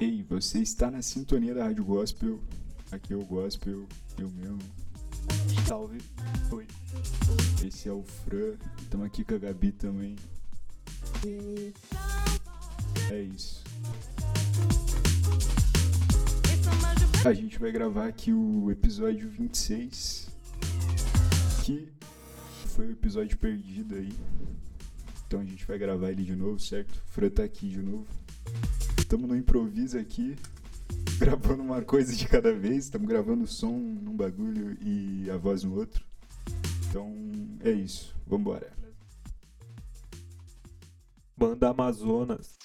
Ei, você está na sintonia da Rádio Gospel. Aqui é o Gospel, eu mesmo. Salve. Oi. Esse é o Fran. Estamos aqui com a Gabi também. É isso. A gente vai gravar aqui o episódio 26, que foi o episódio perdido aí. Então a gente vai gravar ele de novo, certo? O Fran tá aqui de novo. Estamos no improviso aqui, gravando uma coisa de cada vez. Estamos gravando o som num bagulho e a voz no outro. Então é isso, vambora. Banda Amazonas.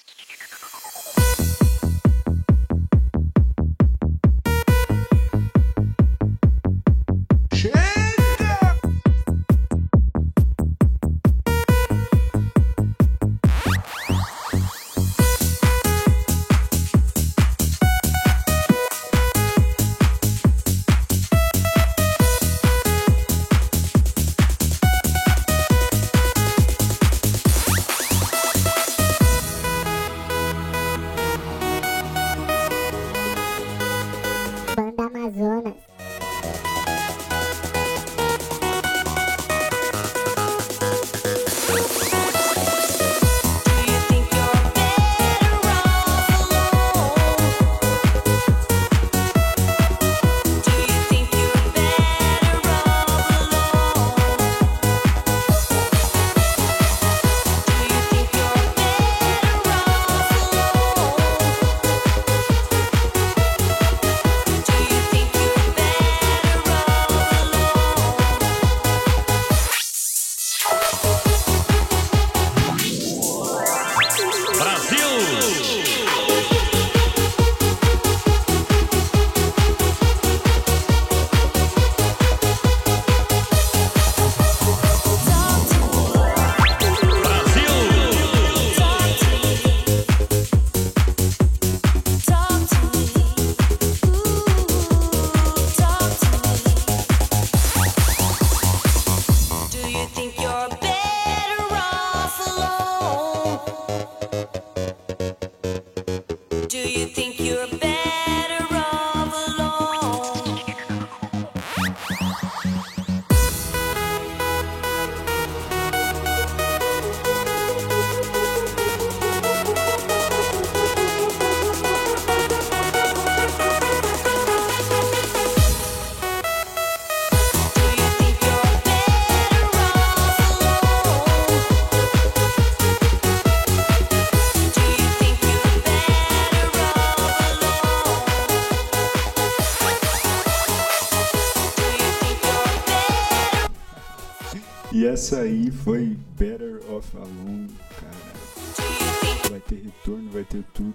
Essa aí foi Better Off Alone, cara. Vai ter retorno, vai ter tudo.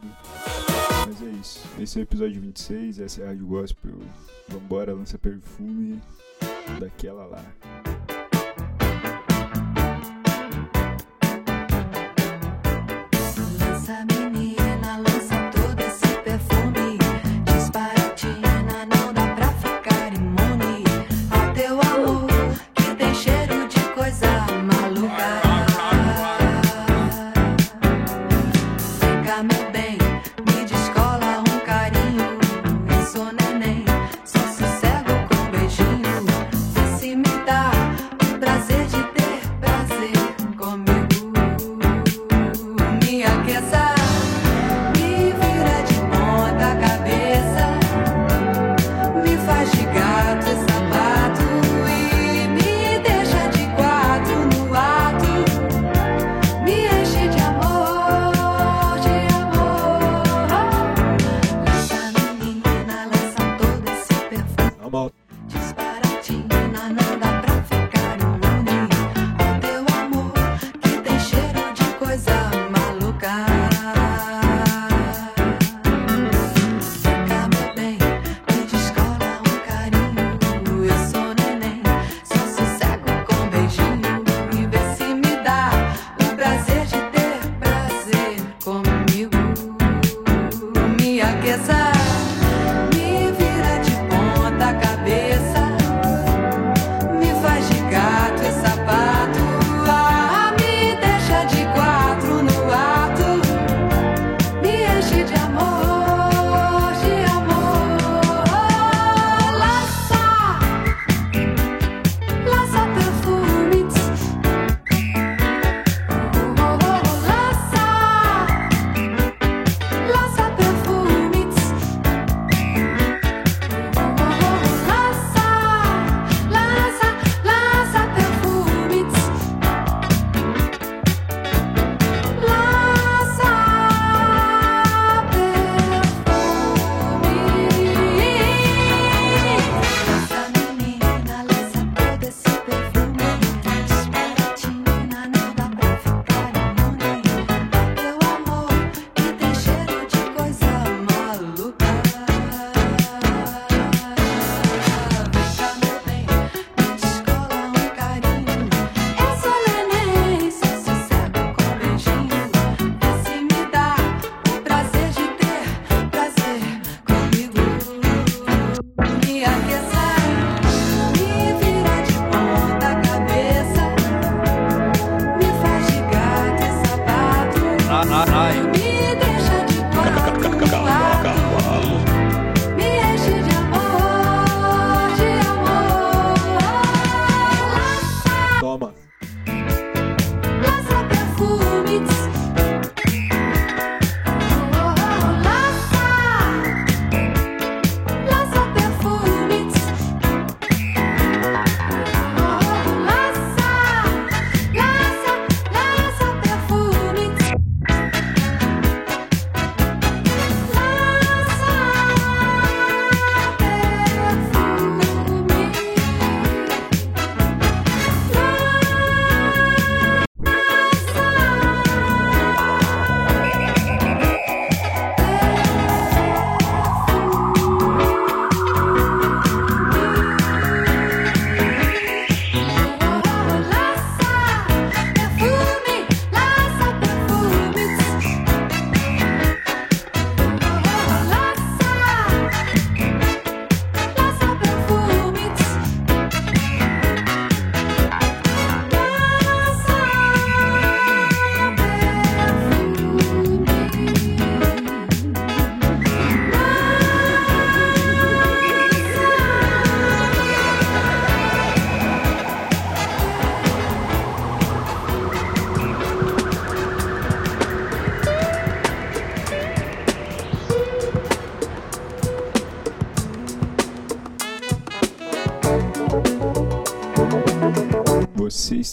Mas é isso. Esse é o episódio 26, essa é a Rádio Gospel. Vambora, lança perfume daquela lá.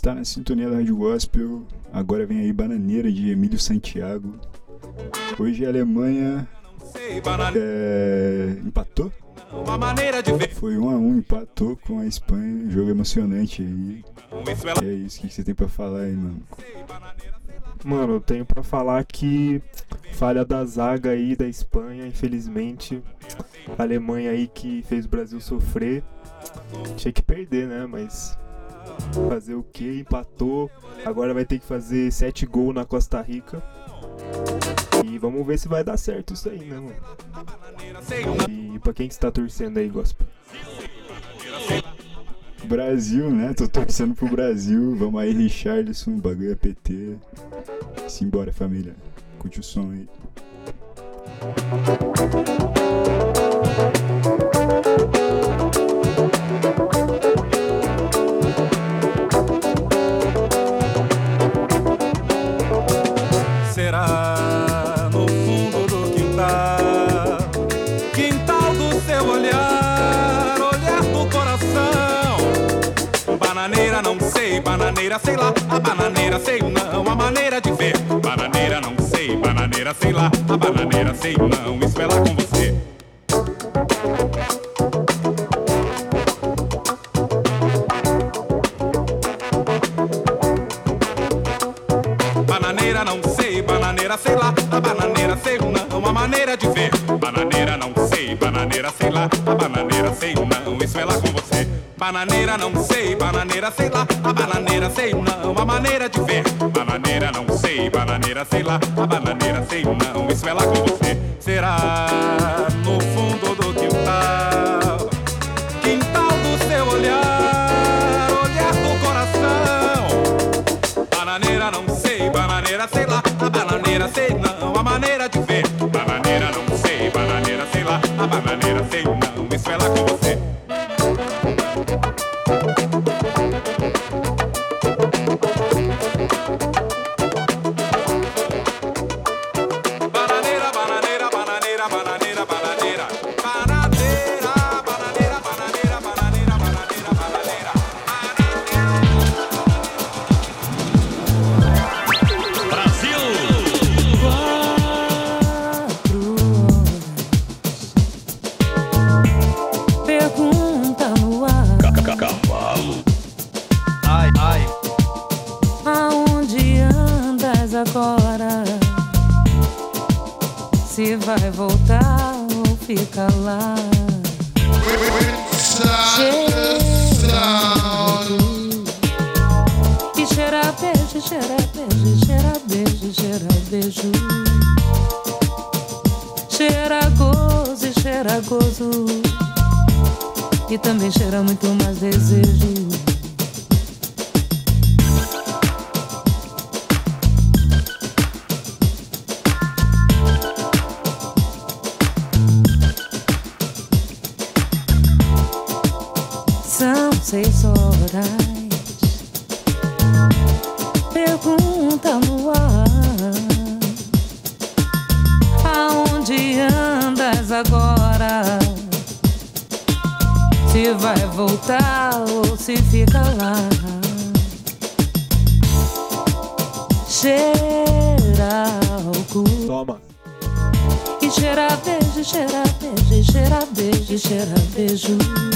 Está na sintonia da Rádio Gospel. Agora vem aí Bananeira de Emílio Santiago. Hoje a Alemanha é, empatou. Foi um a um, empatou com a Espanha. Jogo emocionante aí. é isso, que você tem pra falar aí, mano? Mano, eu tenho pra falar que falha da zaga aí da Espanha, infelizmente. A Alemanha aí que fez o Brasil sofrer. Tinha que perder, né? Mas fazer o que? Empatou. Agora vai ter que fazer sete gols na Costa Rica. E vamos ver se vai dar certo isso aí, né, mano? E pra quem que você tá torcendo aí, Gospel? Brasil, né? Tô torcendo pro Brasil. Vamos aí, Richarlison, bagulho é PT. Simbora, família. Curte o som aí. Será no fundo do quintal. Quintal do seu olhar, olhar do coração. Bananeira não sei, bananeira sei lá. A bananeira sei não, a maneira de ver. Bananeira não sei, bananeira sei lá. A bananeira sei não, isso é lá com você. Bananeira sei lá. A bananeira sei não, a maneira de ver. Bananeira não sei, bananeira sei lá. A bananeira sei não, isso é lá com você. Bananeira não sei, bananeira sei lá. A bananeira sei não, a maneira de ver. Bananeira não sei, bananeira sei lá. A bananeira sei não, isso é lá com você. Será agora? Se vai voltar ou fica lá? E cheira beijo, cheira beijo, cheira beijo, cheira beijo. Cheira gozo, cheira gozo. E também cheira muito mais desejo. Seis horas. Pergunta no ar. Aonde andas agora? Se vai voltar ou se fica lá? Cheira álcool. Toma. E cheira beijo, cheira beijo, cheira beijo, cheira beijo.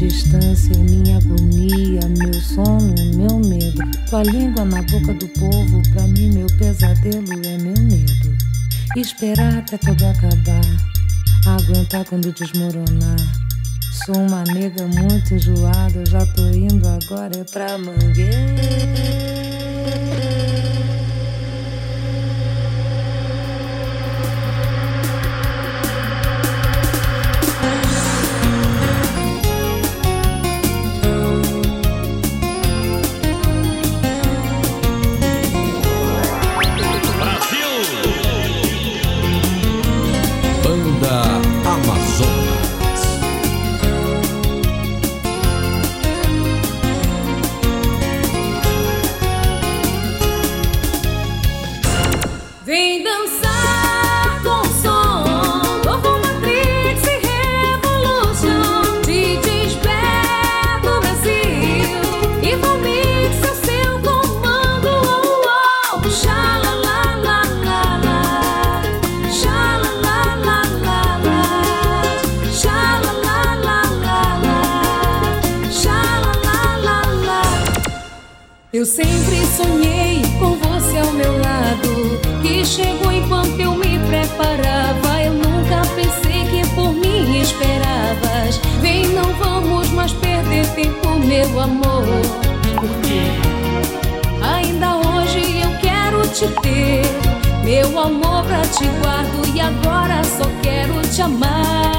distância, é minha agonia, meu sono, é meu medo. Tua língua na boca do povo, pra mim meu pesadelo é meu medo. Esperar até tudo acabar, aguentar quando desmoronar. Sou uma nega muito enjoada, já tô indo agora é pra mangueira. sempre sonhei com você ao meu lado. Que chegou enquanto eu me preparava. Eu nunca pensei que por mim esperavas. Vem, não vamos mais perder tempo, meu amor. Porque ainda hoje eu quero te ter. Meu amor pra te guardo e agora só quero te amar.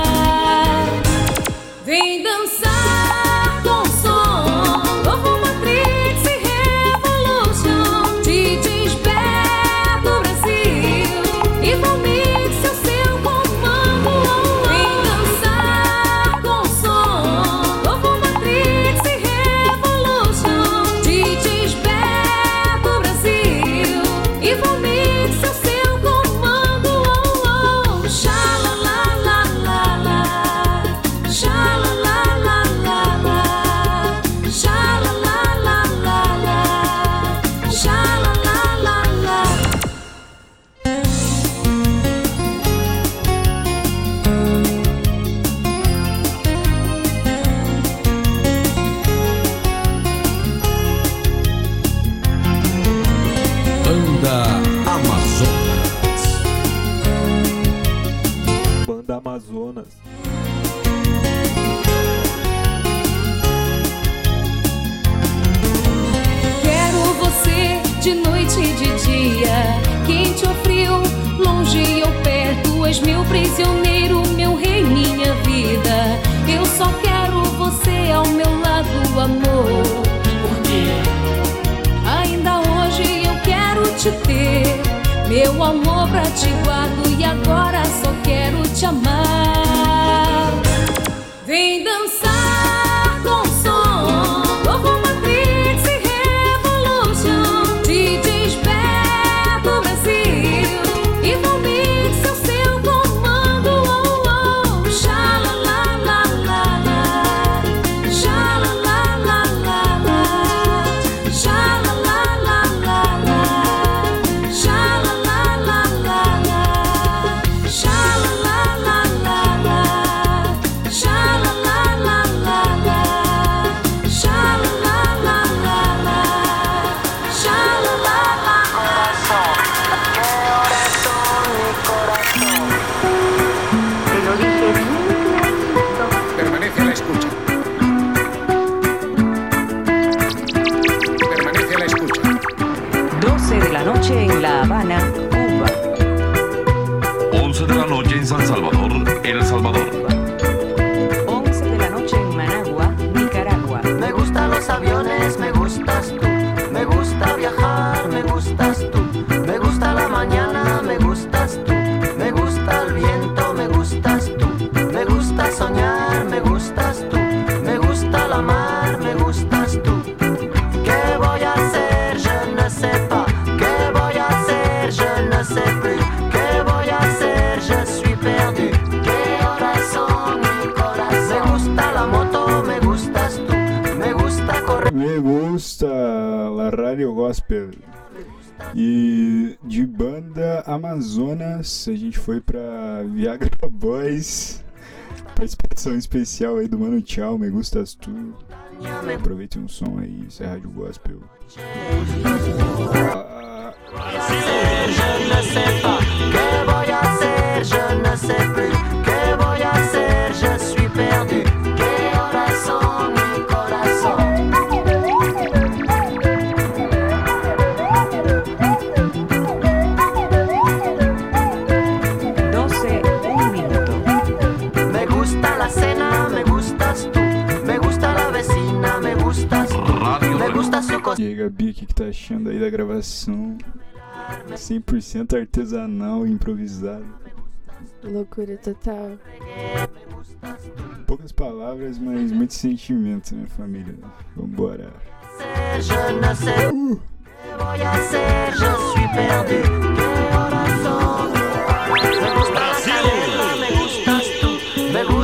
Me gusta la radio gospel. E de banda Amazonas, a gente foi pra Viagra Boys. Participação especial aí do Mano Tchau, Me Gustas Tu. Aproveite um som aí, isso é rádio gospel. Ah. E aí, Gabi, o que, que tá achando aí da gravação? 100% artesanal e improvisado. Loucura total. Poucas palavras, mas muito sentimento, minha família. Vambora. Uh! Brasil!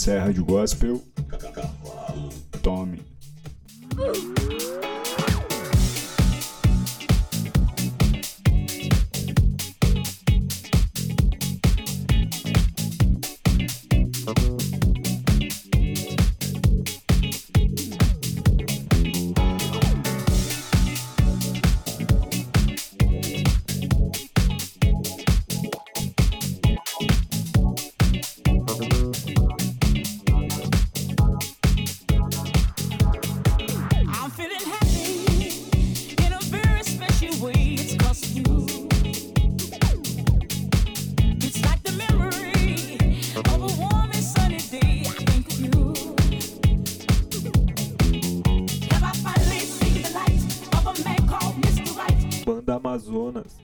Essa é a Rádio Gospel. Amazonas.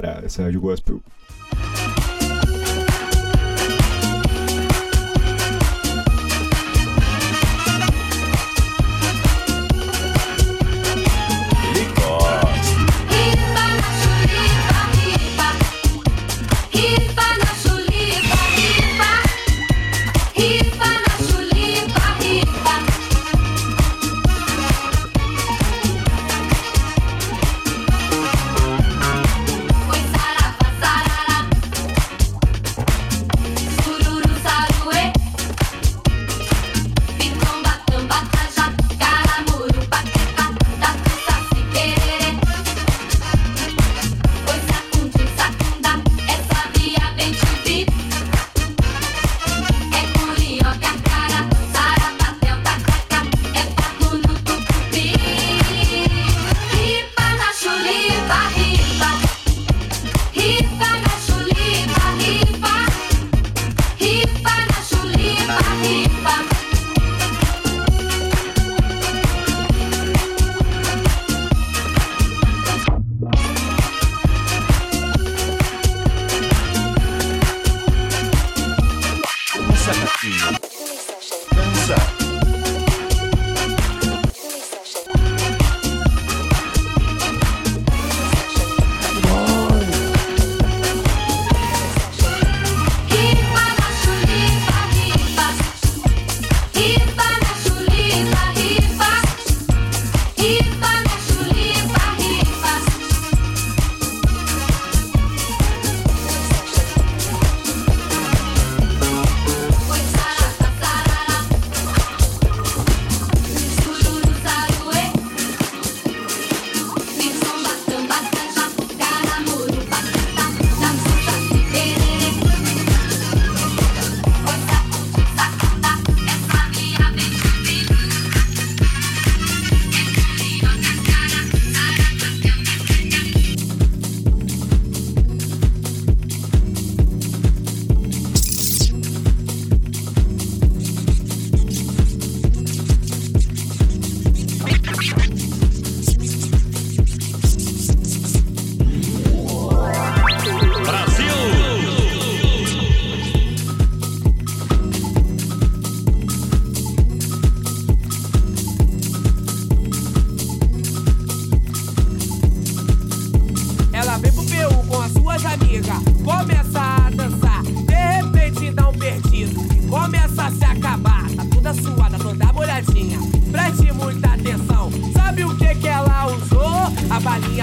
Vambora, essa é Rádio Gospel.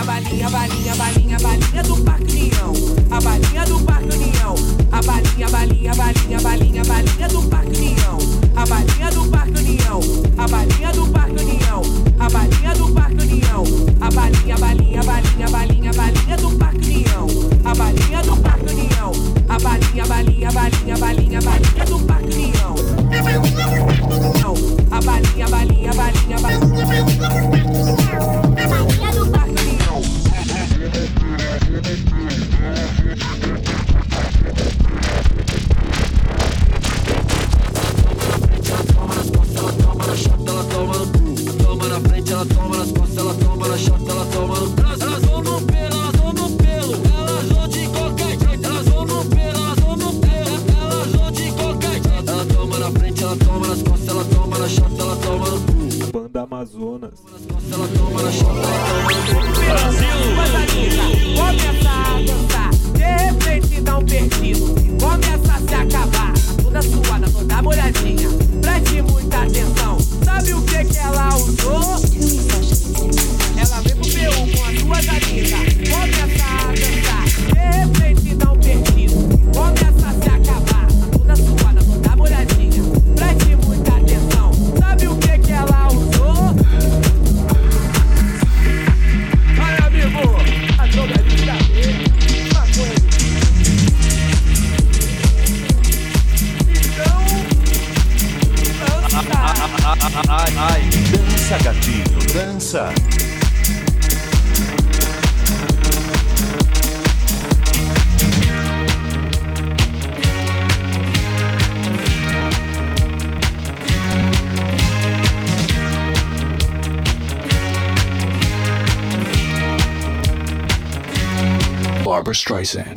balinha, balinha, balinha, balinha, balinha do Parque União. A balinha do Parque União. A balinha, balinha, balinha, balinha, balinha do Parque União. A balinha do Parque União. A balinha do Parque União. A balinha do Parque União. A balinha, balinha, balinha, balinha, balinha do Parque União. A balinha do Parque União. A balinha, balinha, balinha, balinha, balinha do Parque União. A balinha, balinha, balinha, balinha, balinha. Amazonas. Brasil! Streisand.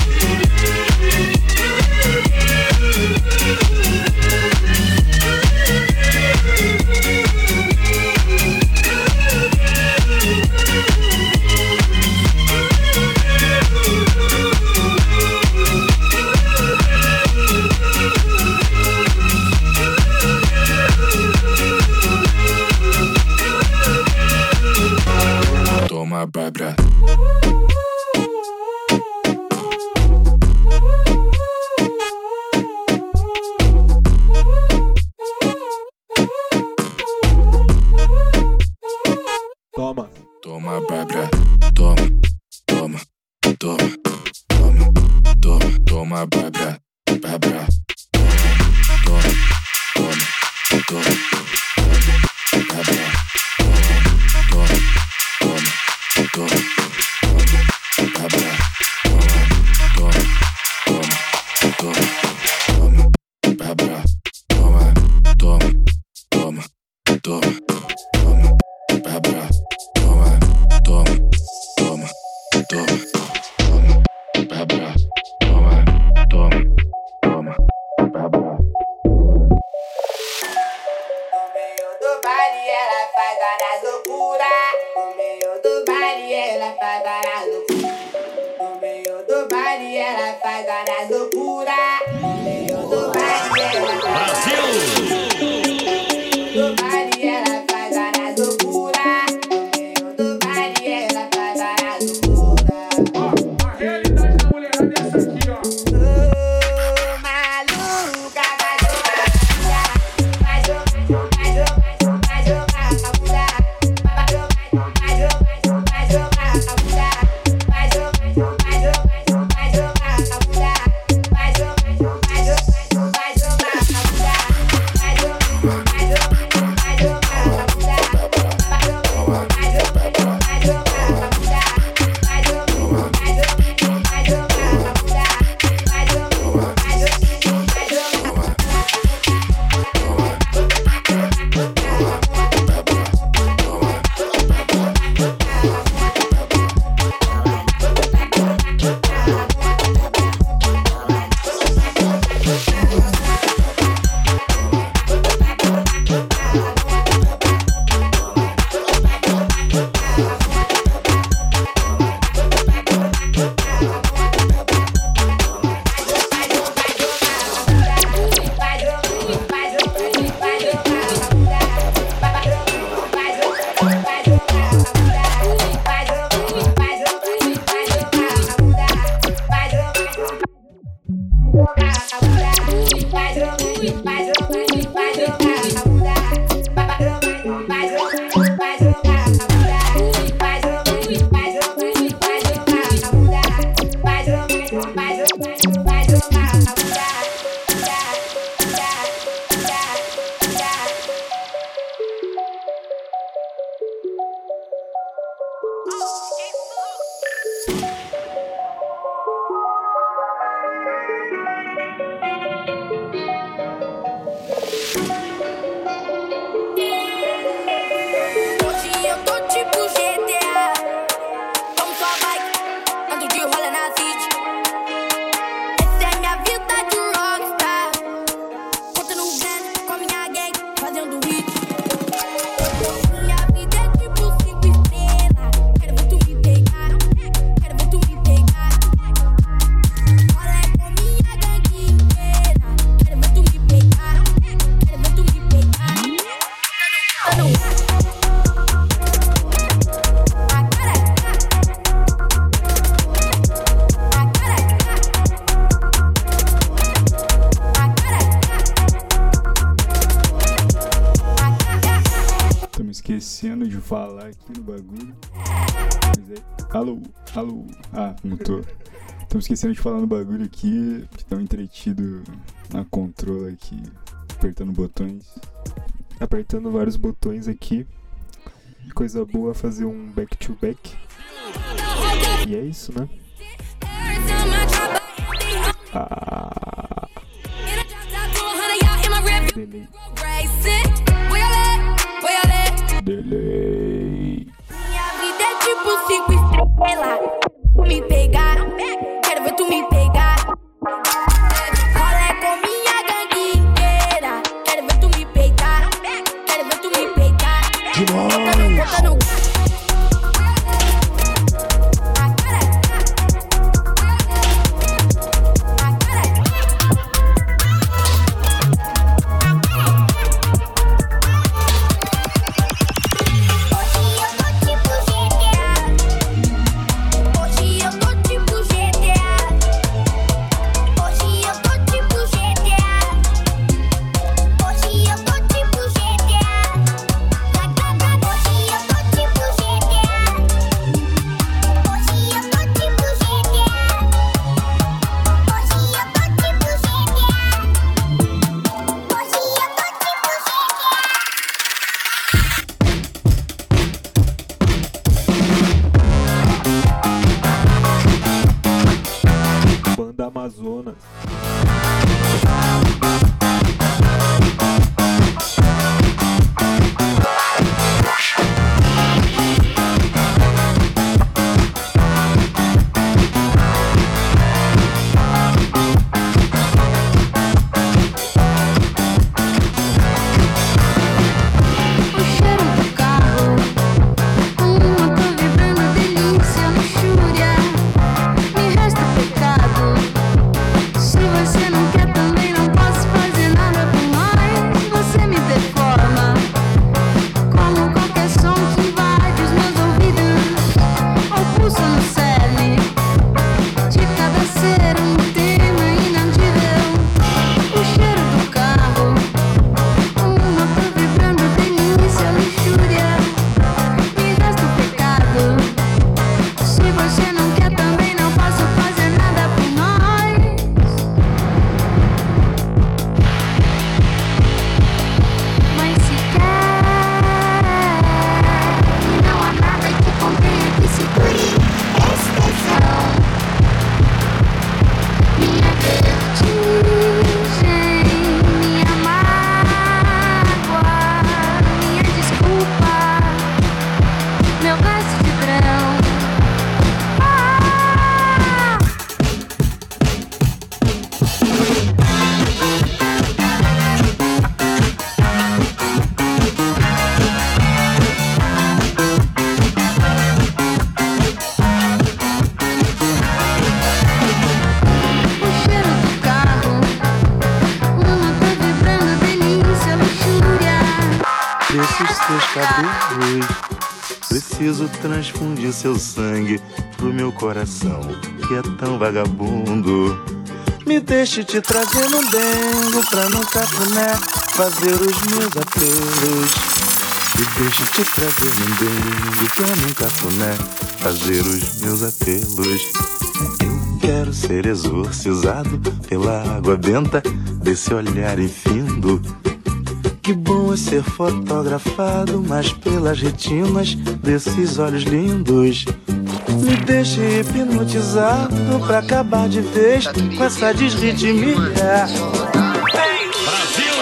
bad breath. falar aqui no bagulho. Alô, alô. Ah, mutou. Estamos esquecendo de falar no bagulho aqui. Estamos entretido na controla aqui, apertando botões. Apertando vários botões aqui. Coisa boa fazer um back to back. E é isso, né? Ah. Delay. Delay. Minha vida é tipo cinco estrelas. Tu me pegar, é, quero ver tu me pegar. Qual é com minha gangue inteira? Quero ver tu me peitar, é, quero ver tu me peitar. Demais. Preciso transfundir seu sangue pro meu coração, que é tão vagabundo. Me deixe te trazer no dengo pra no cafuné fazer os meus apelos. Me deixe te trazer no dengo pra no cafuné fazer os meus apelos. Eu quero ser exorcizado pela água benta desse olhar infindo. Que bom é ser fotografado, mas pelas retinas desses olhos lindos. Me deixe hipnotizado pra acabar de vez com essa desritmia. Brasil!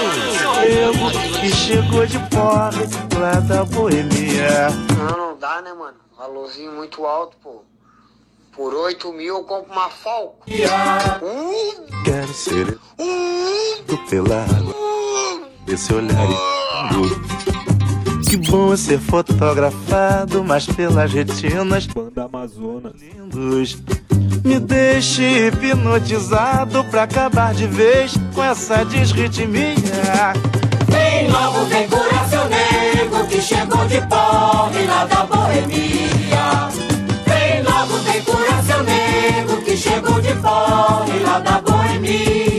Eu que chegou de pobre lá da boemia. Não, não dá, né, mano? Valorzinho muito alto, pô. Por 8 mil eu compro uma Falco. Hum, Quero ser pela água desse olhar. Que bom é ser fotografado, mas pelas retinas Banda Amazonas. lindos. Me deixe hipnotizado pra acabar de vez com essa desritmia. Vem logo, vem curar seu nego que chegou de porre lá da boemia. Vem logo, vem curar seu nego que chegou de porre lá da boemia.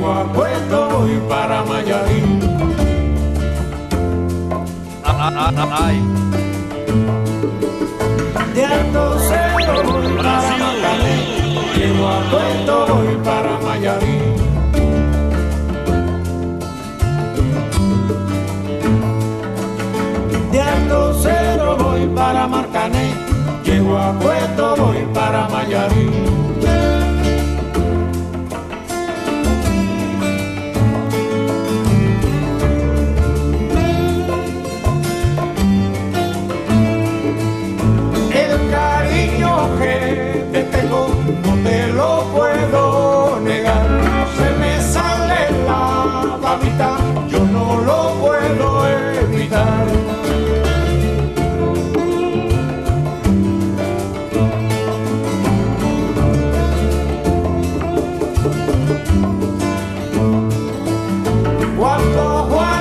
Llego a Puerto voy para Mayarín. De Alto Cero voy para Marcané, llego a Puerto voy para Mayarín. De Alto Cero voy para Marcané, llego a Puerto voy para Mayarín.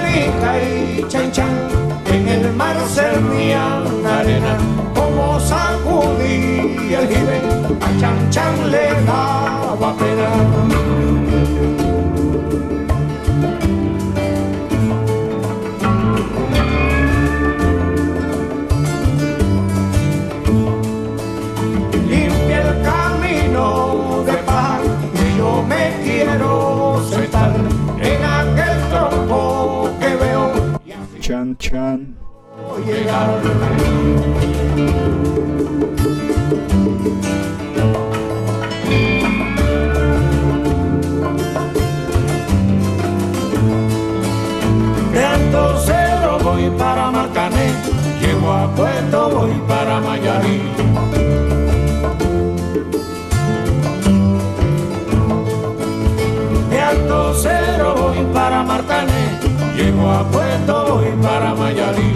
rica y chan chan, en el mar servían arena, como sacudí el jibe, a chan chan le daba pena. Para Marcané, llego a Puerto voy para Mayarí. De Cero voy para Marcané, llego a Puerto voy para Mayarí.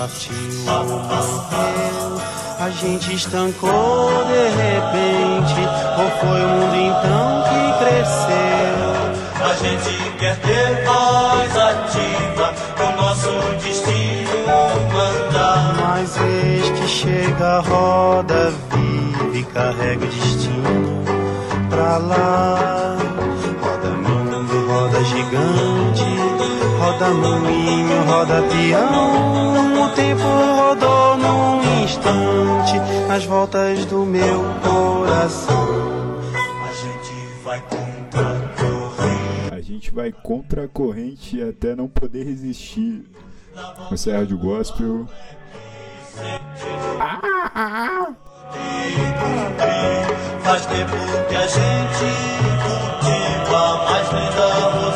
Partiu morreu. A gente estancou de repente, ou foi o mundo então que cresceu? A gente quer ter voz ativa, o nosso destino mandar. Mas eis que chega a roda viva e carrega o destino pra lá. Roda mundo, roda gigante, roda moinho, roda peão. O tempo rodou num instante nas voltas do meu coração. A gente vai contra a corrente. A gente vai contra a corrente até não poder resistir. Você é Rádio Gospel. Faz tempo que a gente cultiva mais linda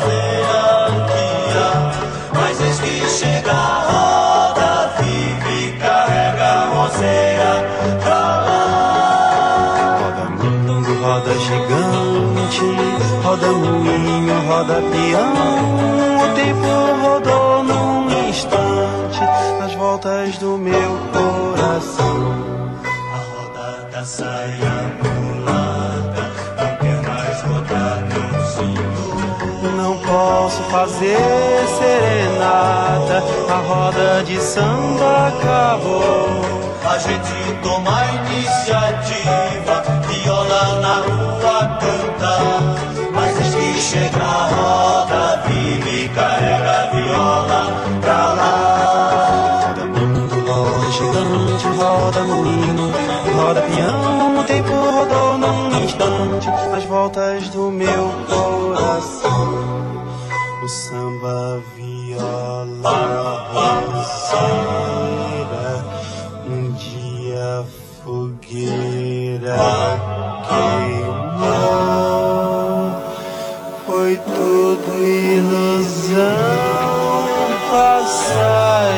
gigante, roda moinho, roda peão. O tempo rodou num instante nas voltas do meu coração. A roda da saia mulata não quer mais rodar meu cinto. Não posso fazer serenata, a roda de samba acabou. A gente toma a iniciativa, na rua canta. Mas eis que chega a roda viva e carrega a viola pra lá. Roda mundo, roda gigante, roda moinho, roda peão. O tempo rodou num instante nas voltas do meu coração. O samba viola roseira, um dia fogueira ilusão passageira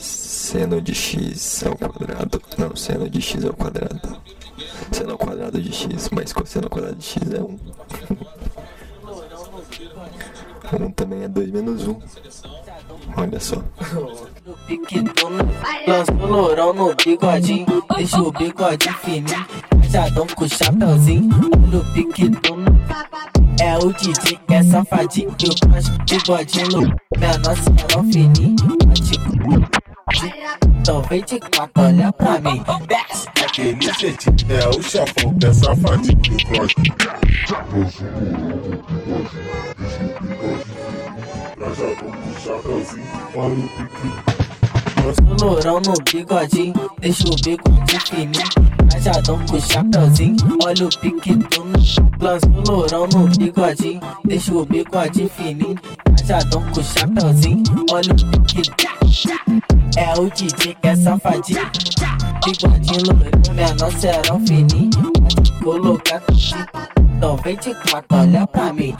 Seno de x ao quadrado. Não, seno de x ao quadrado. Seno ao quadrado de x, mas cosseno ao quadrado de x é 1. 1 menos 1. Olha só. Lança o lourão no bigodinho, deixa o bigode fininho. Rajadão com chapeuzinho, olha o pique É o DJ que é safadinho, e o cross bigodinho louco. Menor salão fininho, então vem de quatro, olha pra mim, desce. Aquele jeitinho é o que é safadinho do cross. Trajadão com chapeuzinho, olha o pique. Lança o lourão no bigodinho, deixa o bigode fininho. Rajadão com chapeuzinho, olha o pique do Lança o lourão no bigodinho, deixa o bigode fininho. Rajadão com chapeuzinho, olha o pique É o DJ que é safadinho. Bigodinho louro, menor serão fininho. Colocar então vem de quatro, olha pra mim.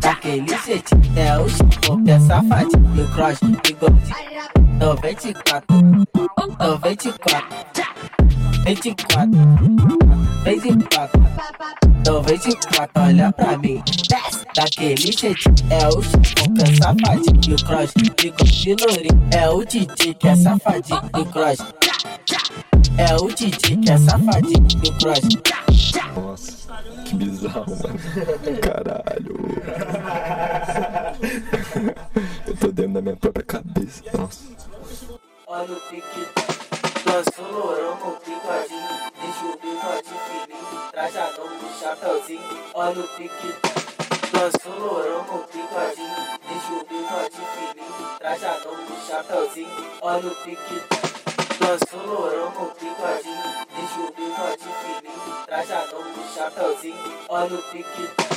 Daquele jeitinho, é o que é safadinho. E o cross, bigode. Então vem de quatro, então vem de quatro. Vem de quatro, vem de quatro. Então vem de quatro, olha pra mim. Desce daquele jeitinho, é o chefão que é safadinho. E o cross, bigode lourinho. É o DJ que é safadinho. E o cross. É o DJ que é safadinho. E o cross. Nossa, que bizarro, mano. Caralho. Eu tô dentro da minha própria cabeça. Nossa. Olha o pique, lança o lourão no bigodinho, deixa o bigode fininho, trajadão com chapeuzinho. Olha o pique, lança o lourão no bigodinho, deixa o bigode fininho, trajadão com chapeuzinho. Olha o pique, lança o lourão no bigodinho, deixa o bigode fininho, trajadão com chapeuzinho. Olha o pique,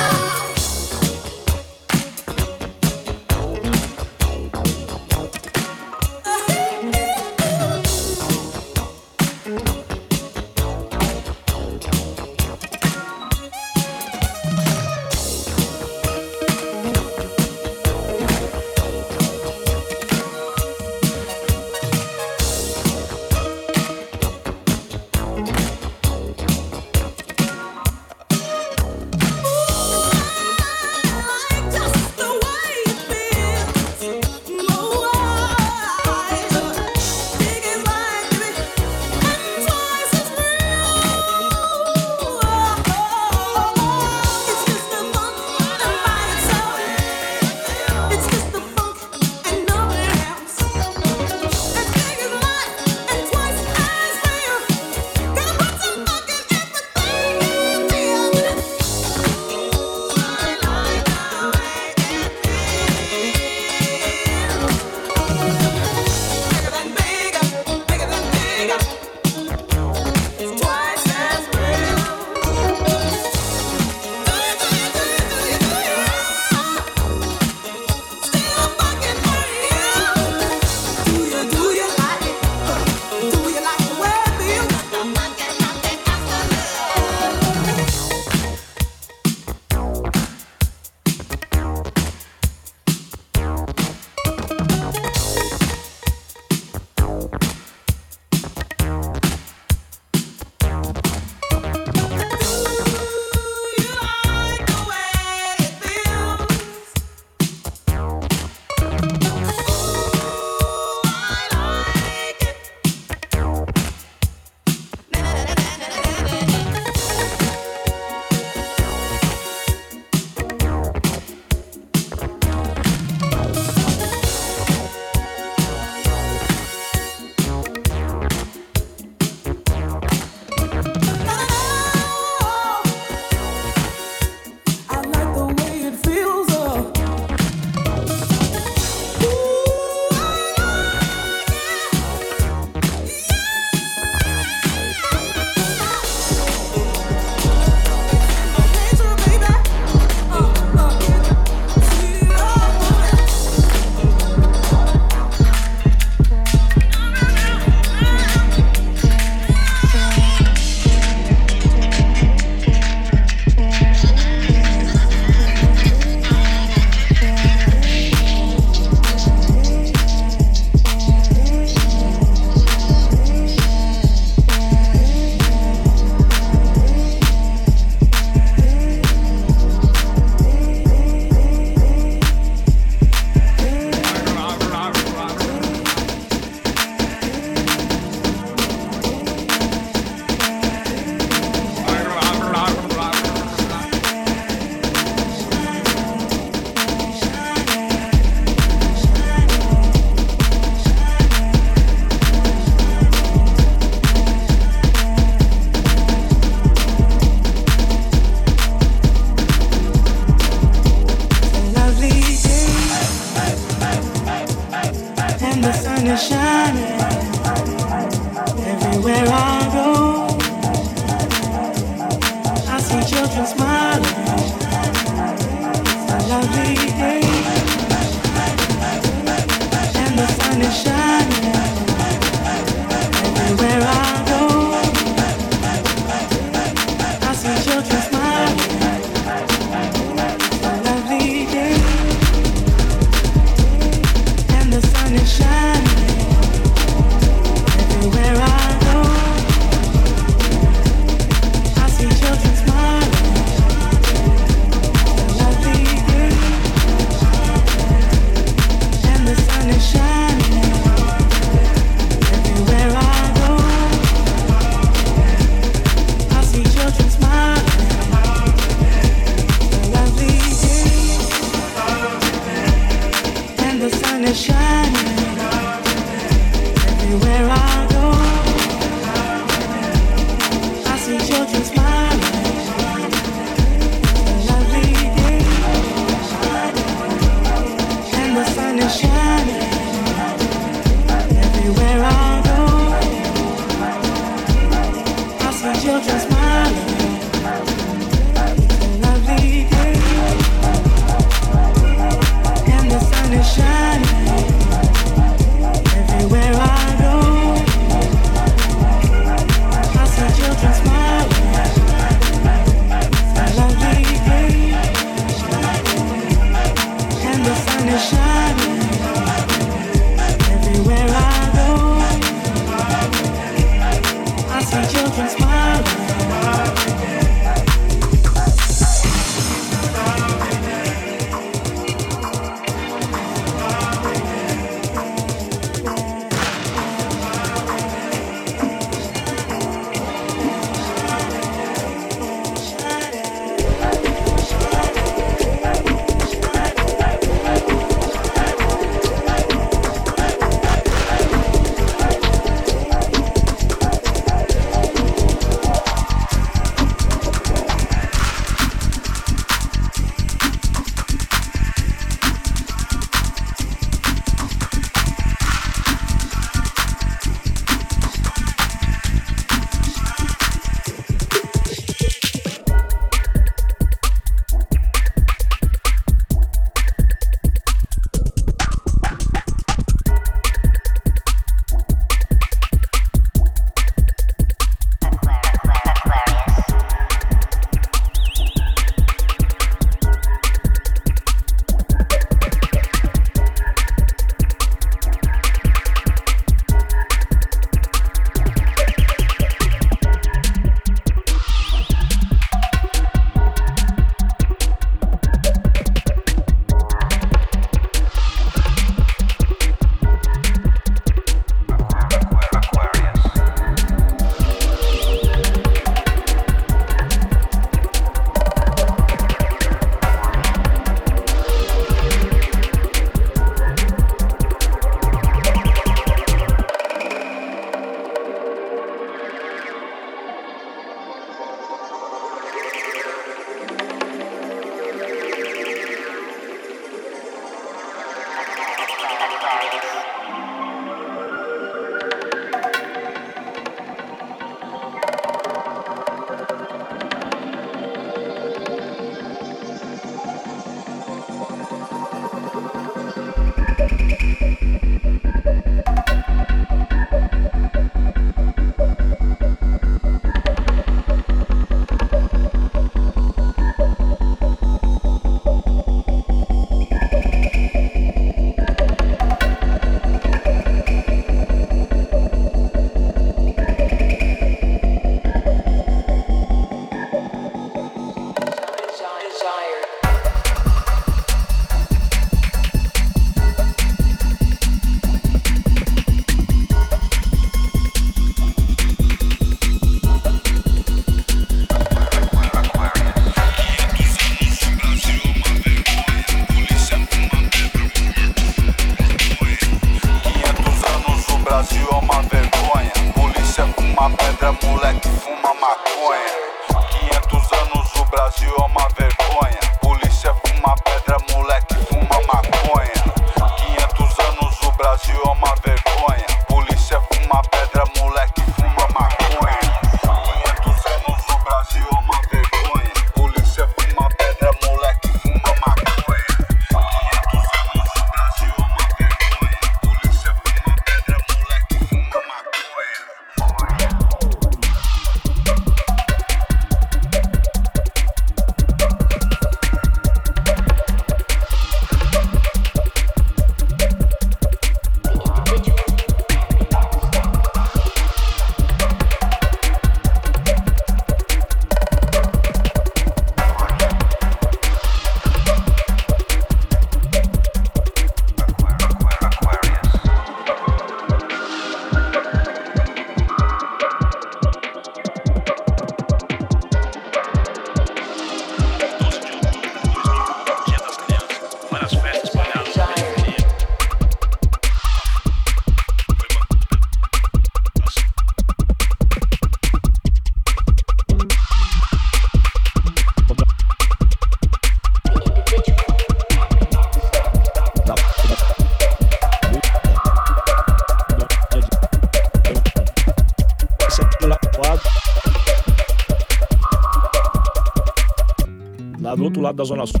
lado da Zona Sul.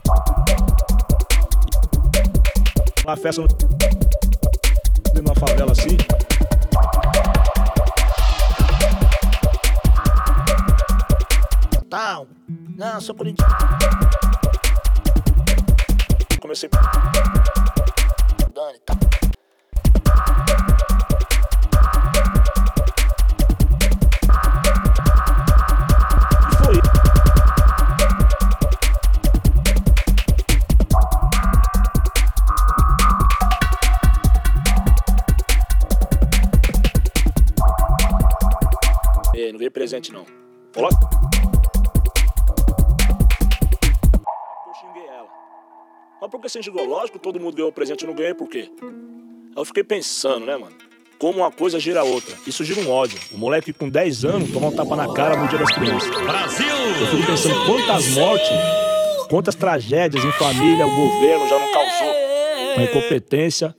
Uma festa numa favela assim. Tal. Não, sou corintiano. Xingou? Lógico, todo mundo ganhou presente, eu não ganhei por quê? Aí eu fiquei pensando, né, mano? Como uma coisa gira a outra. Isso gira um ódio. O moleque com 10 anos tomou um tapa na cara no dia das crianças. Brasil! Eu fico pensando quantas mortes, quantas tragédias em família o governo já não causou. Com a incompetência,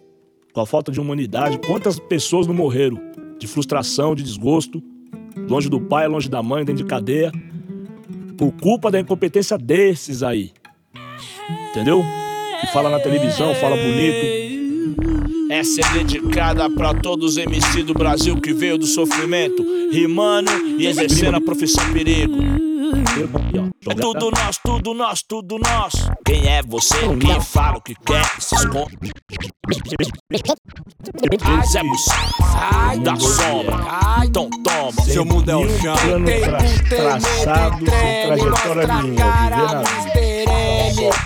com a falta de humanidade, quantas pessoas não morreram de frustração, de desgosto, longe do pai, longe da mãe, dentro de cadeia, por culpa da incompetência desses aí. Entendeu? Que fala na televisão, fala bonito. Essa é dedicada pra todos os MC do Brasil que veio do sofrimento, rimando e exercendo a profissão perigo. É tudo nós, tudo nós, tudo nós. Quem é você? Quem fala o que quer e se esconde? Zé Bucé, da sombra, então toma. Seu mundo é o chão. Traçado, sem trajetória nenhuma. Viver na vida.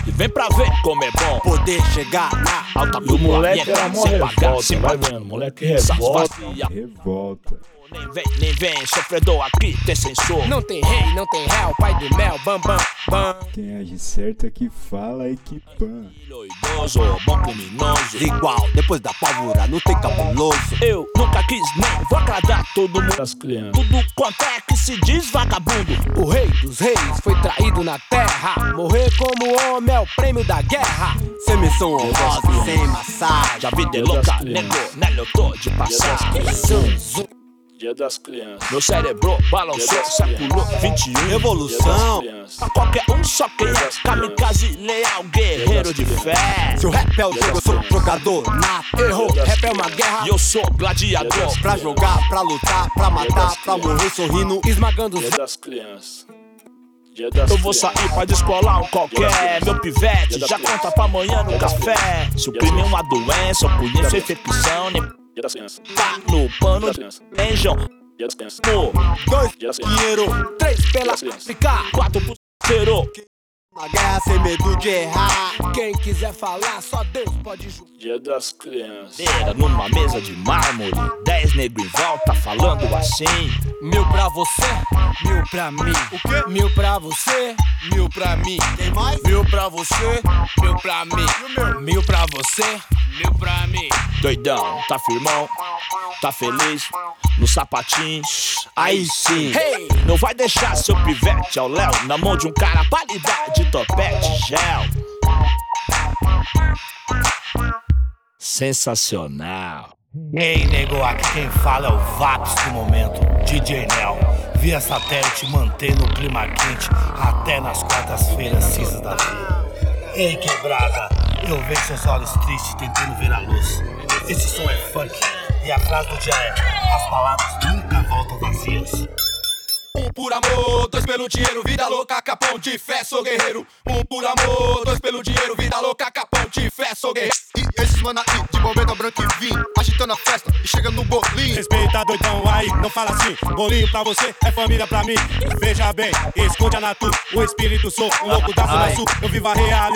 E vem pra ver como é bom poder chegar na alta E o moleque era mó sem pagar, revolta, vai vendo? Moleque revolta, revolta. Nem vem, nem vem, sofredor aqui tem sensor. Não tem rei, não tem réu, pai do mel, bam bam bam. Quem age certo é que fala e que pan. Idoso, bom criminoso. Igual, depois da pólvora, não tem cabuloso. Eu nunca quis nem vou agradar todo mundo. Das crianças. Tudo quanto é que se diz vagabundo. O rei dos reis foi traído na terra. Morrer como homem é o prêmio da guerra. Sem missão honrosa, sem massagem. Já vida é louca, nego, nele eu tô de passagem. Dia das crianças. Meu cérebro balançou, século 21. Revolução. Pra qualquer um só quem é kamikaze leal, guerreiro de fé. Se o rap é o jogo, eu sou jogador nato. Errou, rap é uma guerra. E eu sou gladiador. Pra jogar, pra lutar, pra matar, pra morrer sorrindo. Esmagando os Dia das crianças. Dia das eu vou sair pra descolar um qualquer. Meu pivete já conta pra amanhã no café. Se o crime é uma doença, eu conheço a infecção. Nem Dia das crianças. tá no pano de Benjão. Dia das crianças. No Dois, dinheiro. três pela ficar. quatro pro guerra sem medo de errar. Quem quiser falar, só Deus pode julgar. Dia das crianças. Era numa mesa de mármore. Dez negros em volta falando assim. Mil pra você, mil pra mim. O quê? Mil pra você, mil pra mim. Tem mais? Mil pra você, mil pra mim. Mil pra você, mil pra mim. Doidão, tá firmão, tá feliz, no sapatinho, aí sim. Hey! Não vai deixar seu pivete ao Léo na mão de um cara pra lhe dar de topete gel. Sensacional. Ei, nego, aqui quem fala é o Vaps do momento, DJ Nel. Via satélite mantendo o clima quente até nas quartas-feiras cinzas da rua. Ei, quebrada, eu vejo seus olhos tristes tentando ver a luz. Esse som é funk e a frase do dia é: as palavras nunca voltam vazias. Um por amor, dois pelo dinheiro, vida louca, capão de fé, sou guerreiro. Um por amor, dois pelo dinheiro, vida louca, capão de fé, sou guerreiro. E esses mano aí, de bombeta branca e vinho, agitando a festa e chega no bolinho. Respeita doidão aí, não fala assim. Bolinho pra você é família pra mim. Veja bem, esconde a natu, o espírito sou um louco da zona sul. Eu vivo a real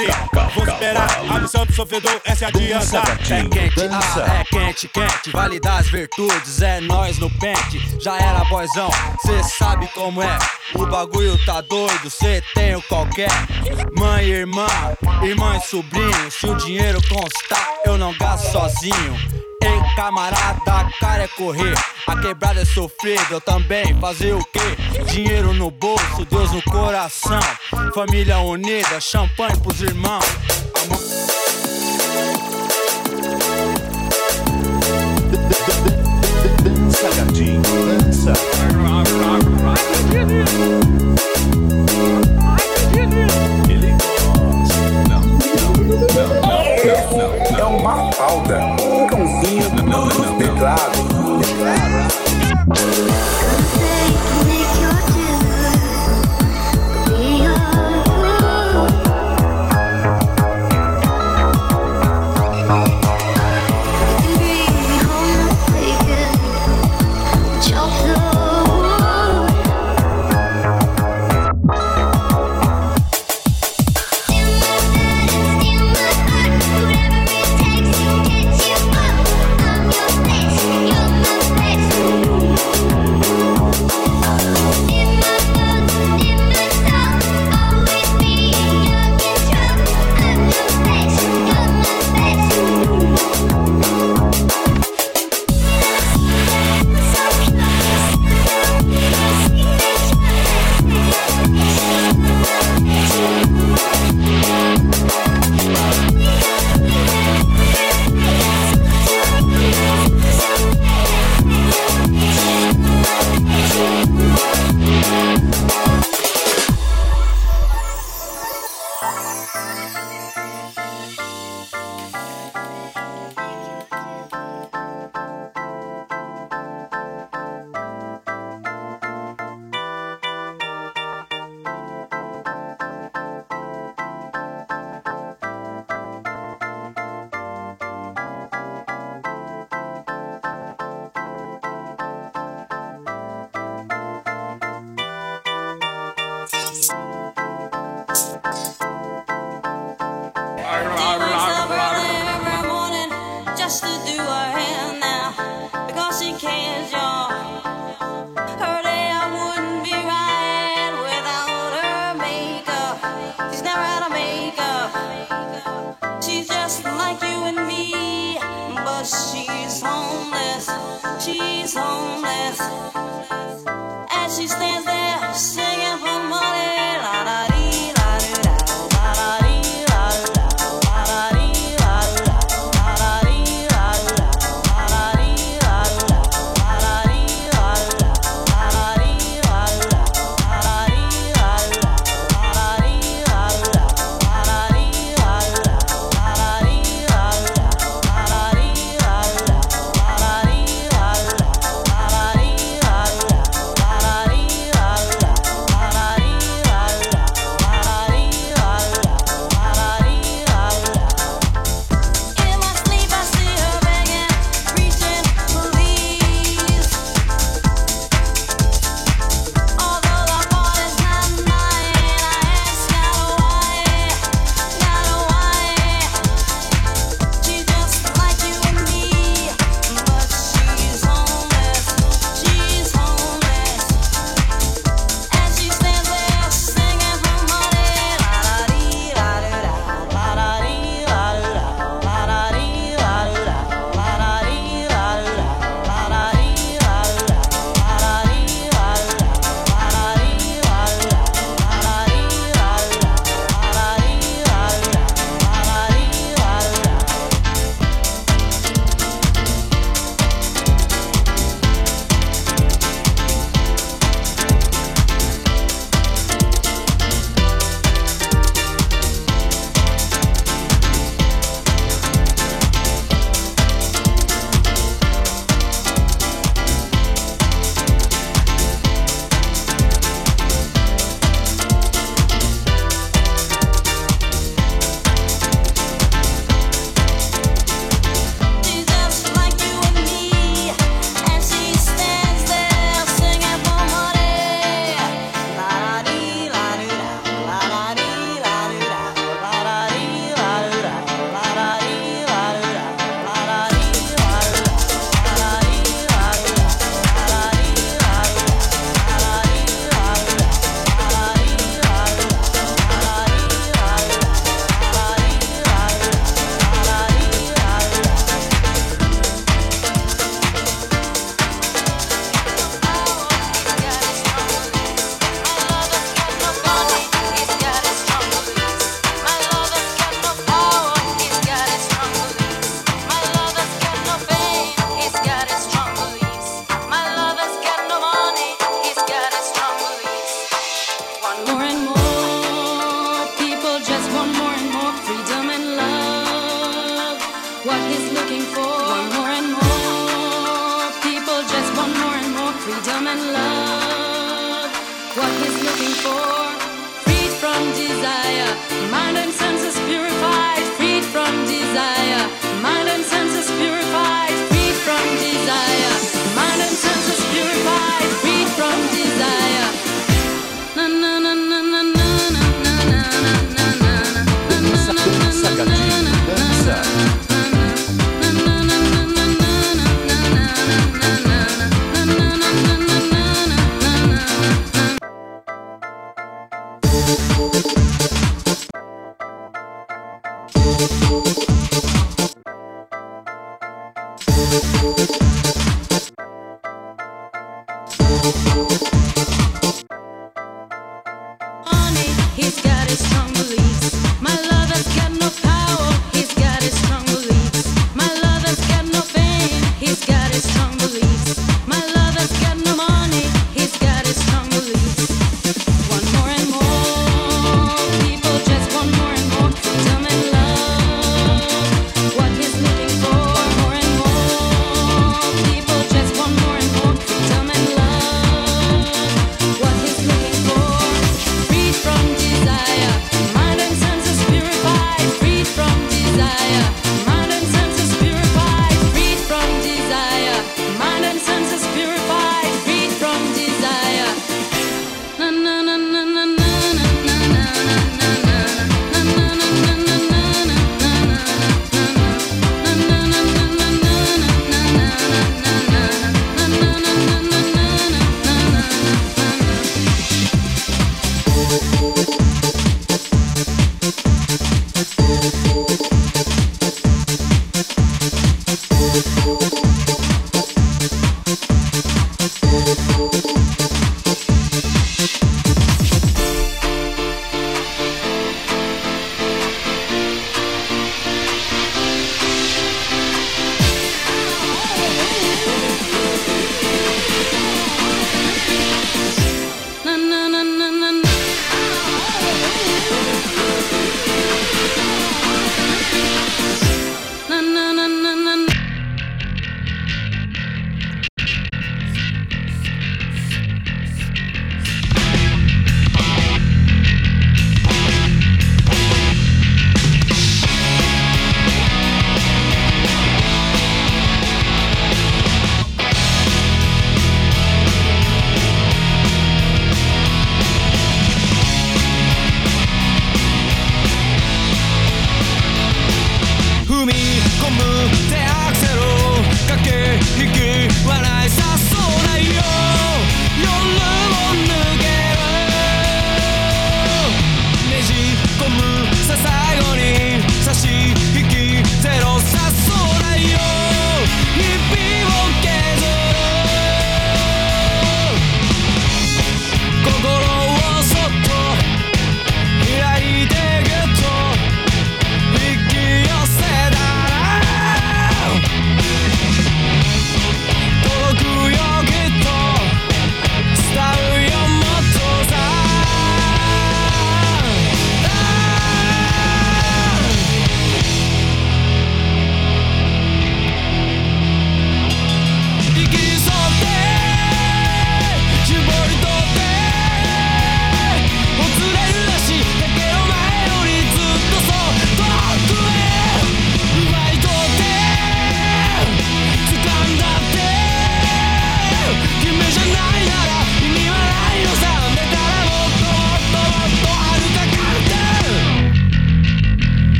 Vou esperar a missão do sofredor, essa é adianta. É quente, ah, é quente, quente. Vale das virtudes, é nós no pente. Já era boizão, cê sabe como é. O bagulho tá doido, cê tem o qualquer. Mãe irmã, irmã e sobrinho. Se o dinheiro constar, eu não gasto sozinho. Ei, camarada, a cara é correr. A quebrada é sofrida, eu também. Fazer o quê? Dinheiro no bolso, Deus no coração. Família unida, champanhe pros irmãos. Dança, gatinho, dança. É uma falda, um cãozinho, teclado. teclado.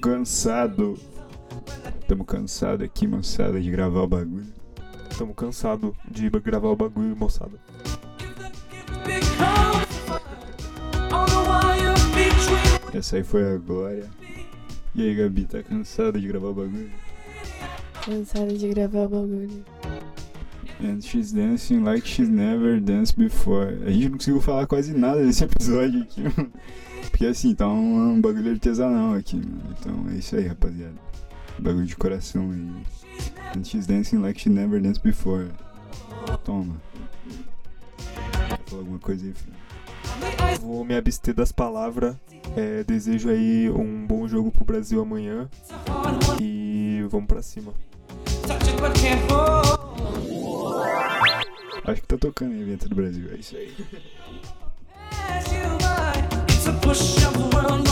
Cansado. Tamo cansado aqui, moçada, de gravar o bagulho. Tamo cansado de gravar o bagulho, moçada. Essa aí foi a Glória. E aí, Gabi, tá cansada de gravar o bagulho? Cansada de gravar o bagulho. And she's dancing like she's never danced before. A gente não conseguiu falar quase nada desse episódio aqui, mano. Porque assim, tá um, um bagulho artesanal aqui, mano. Então é isso aí, rapaziada. Bagulho de coração aí. And she's dancing like she never danced before. Toma. Falar alguma coisa aí, filho? Vou me abster das palavras. É, desejo aí um bom jogo pro Brasil amanhã. E vamos pra cima. Acho que tá tocando aí evento do Brasil, é isso aí. to push up the world.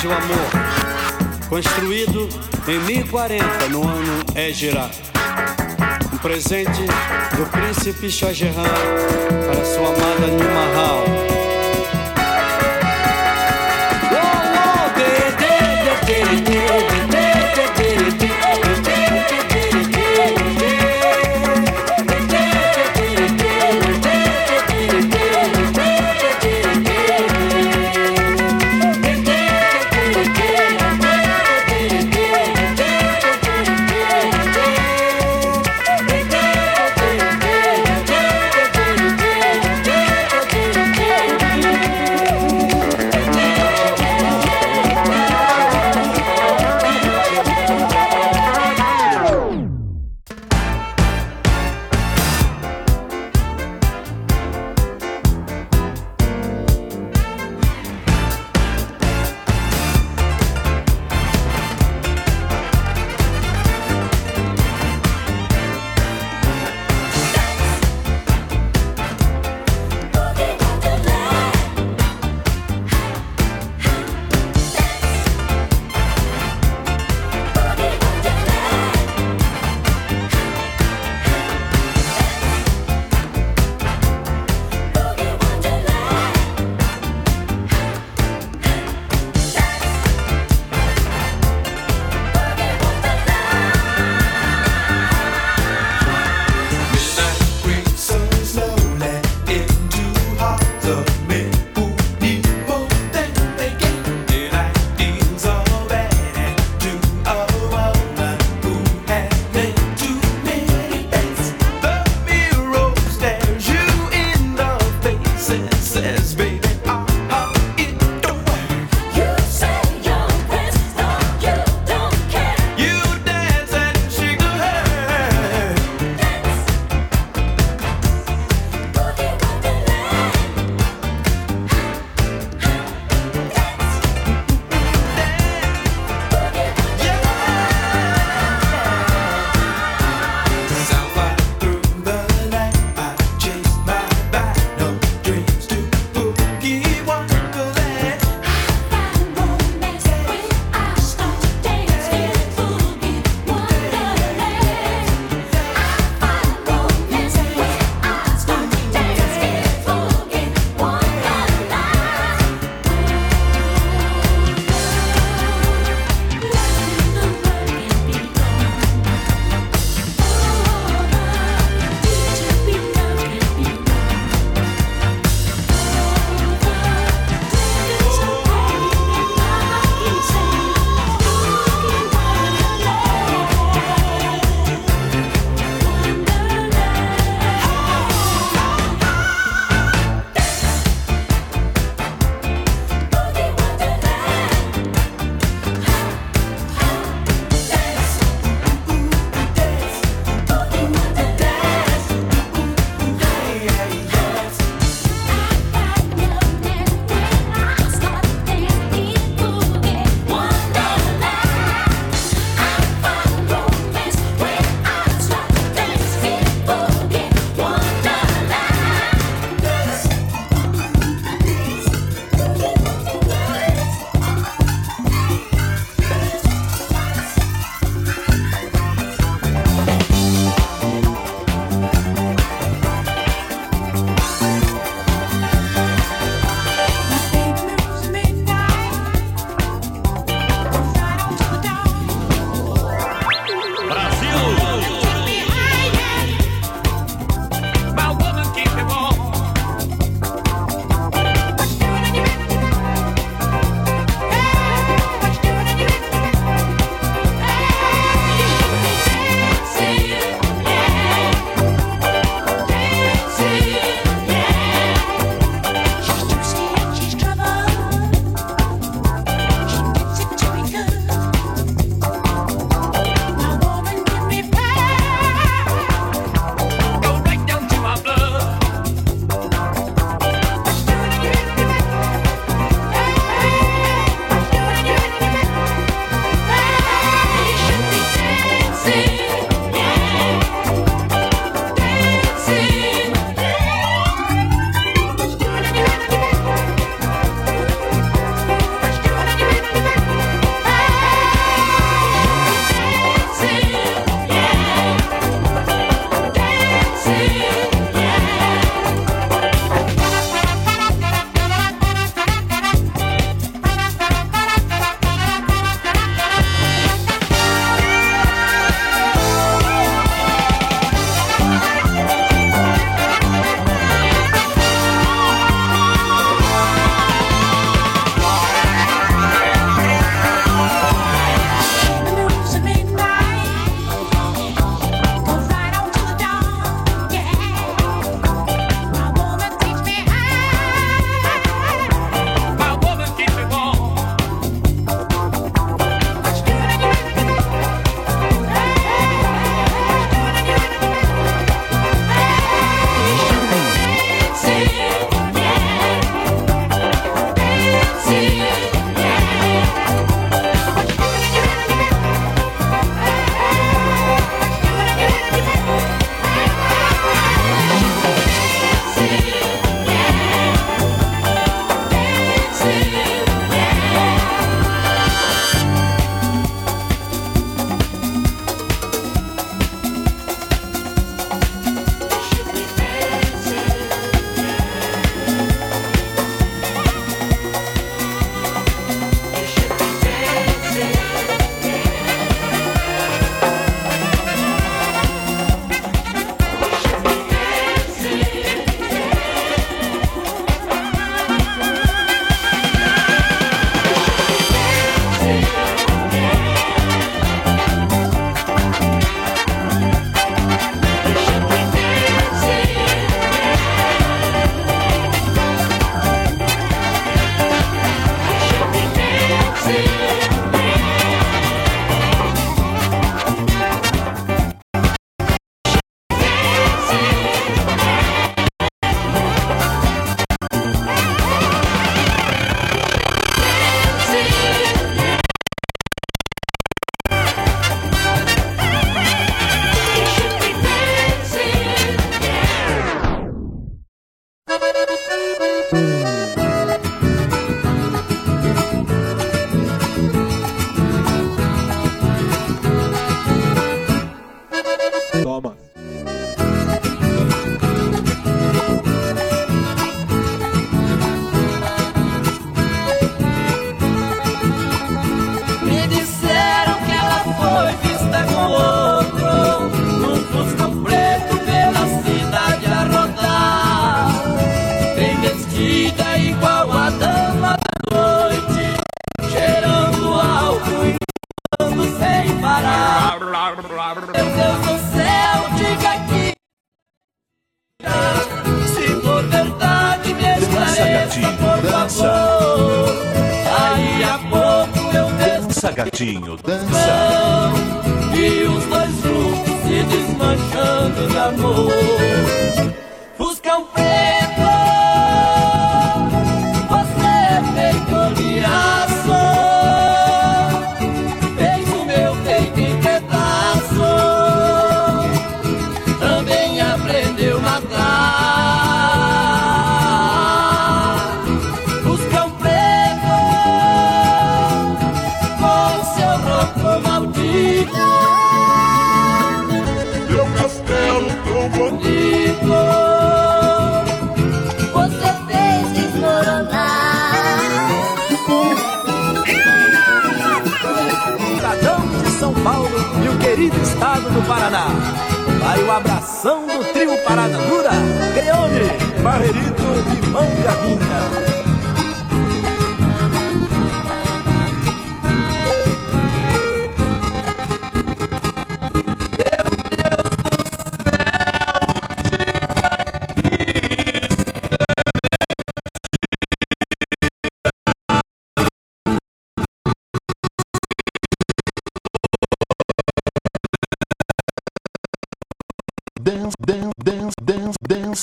De o amor, construído em 1040 no ano Égira. Um presente do príncipe Shah Jahan para sua amada Nilmahal. Oh, oh, de, de, de,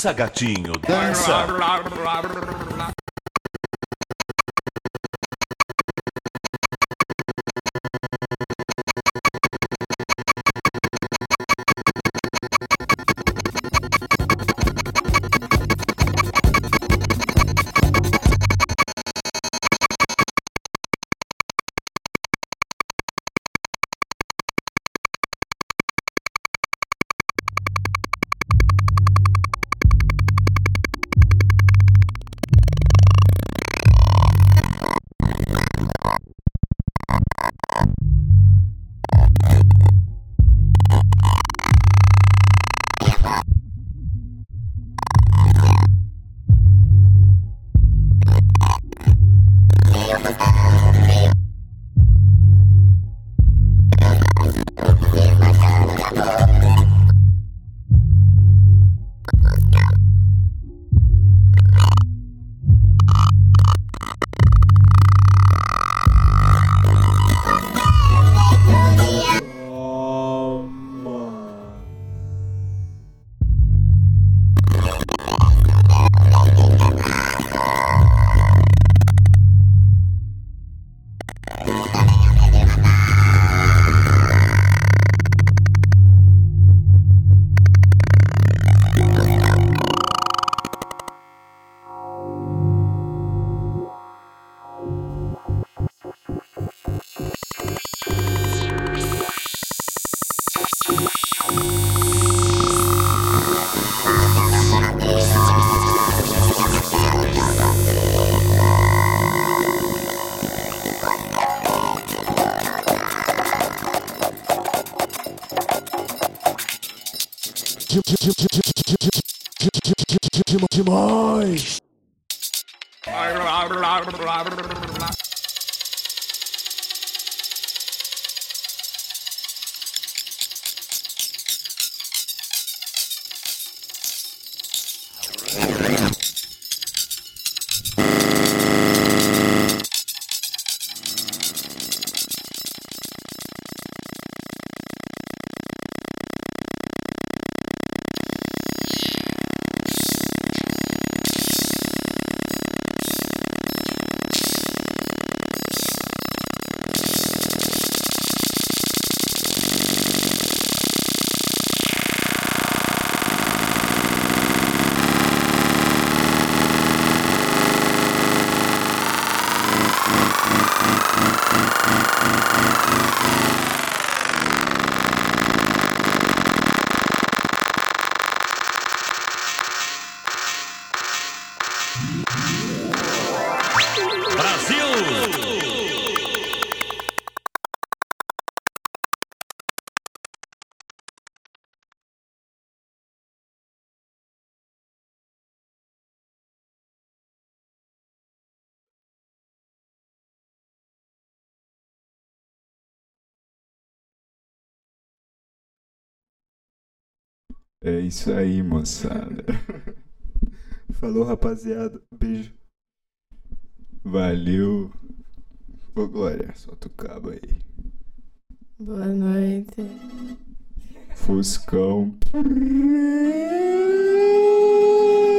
dança, É isso aí, moçada. Falou, rapaziada. Beijo. Valeu. Ô, Glória, solta o cabo aí. Boa noite. Fuscão.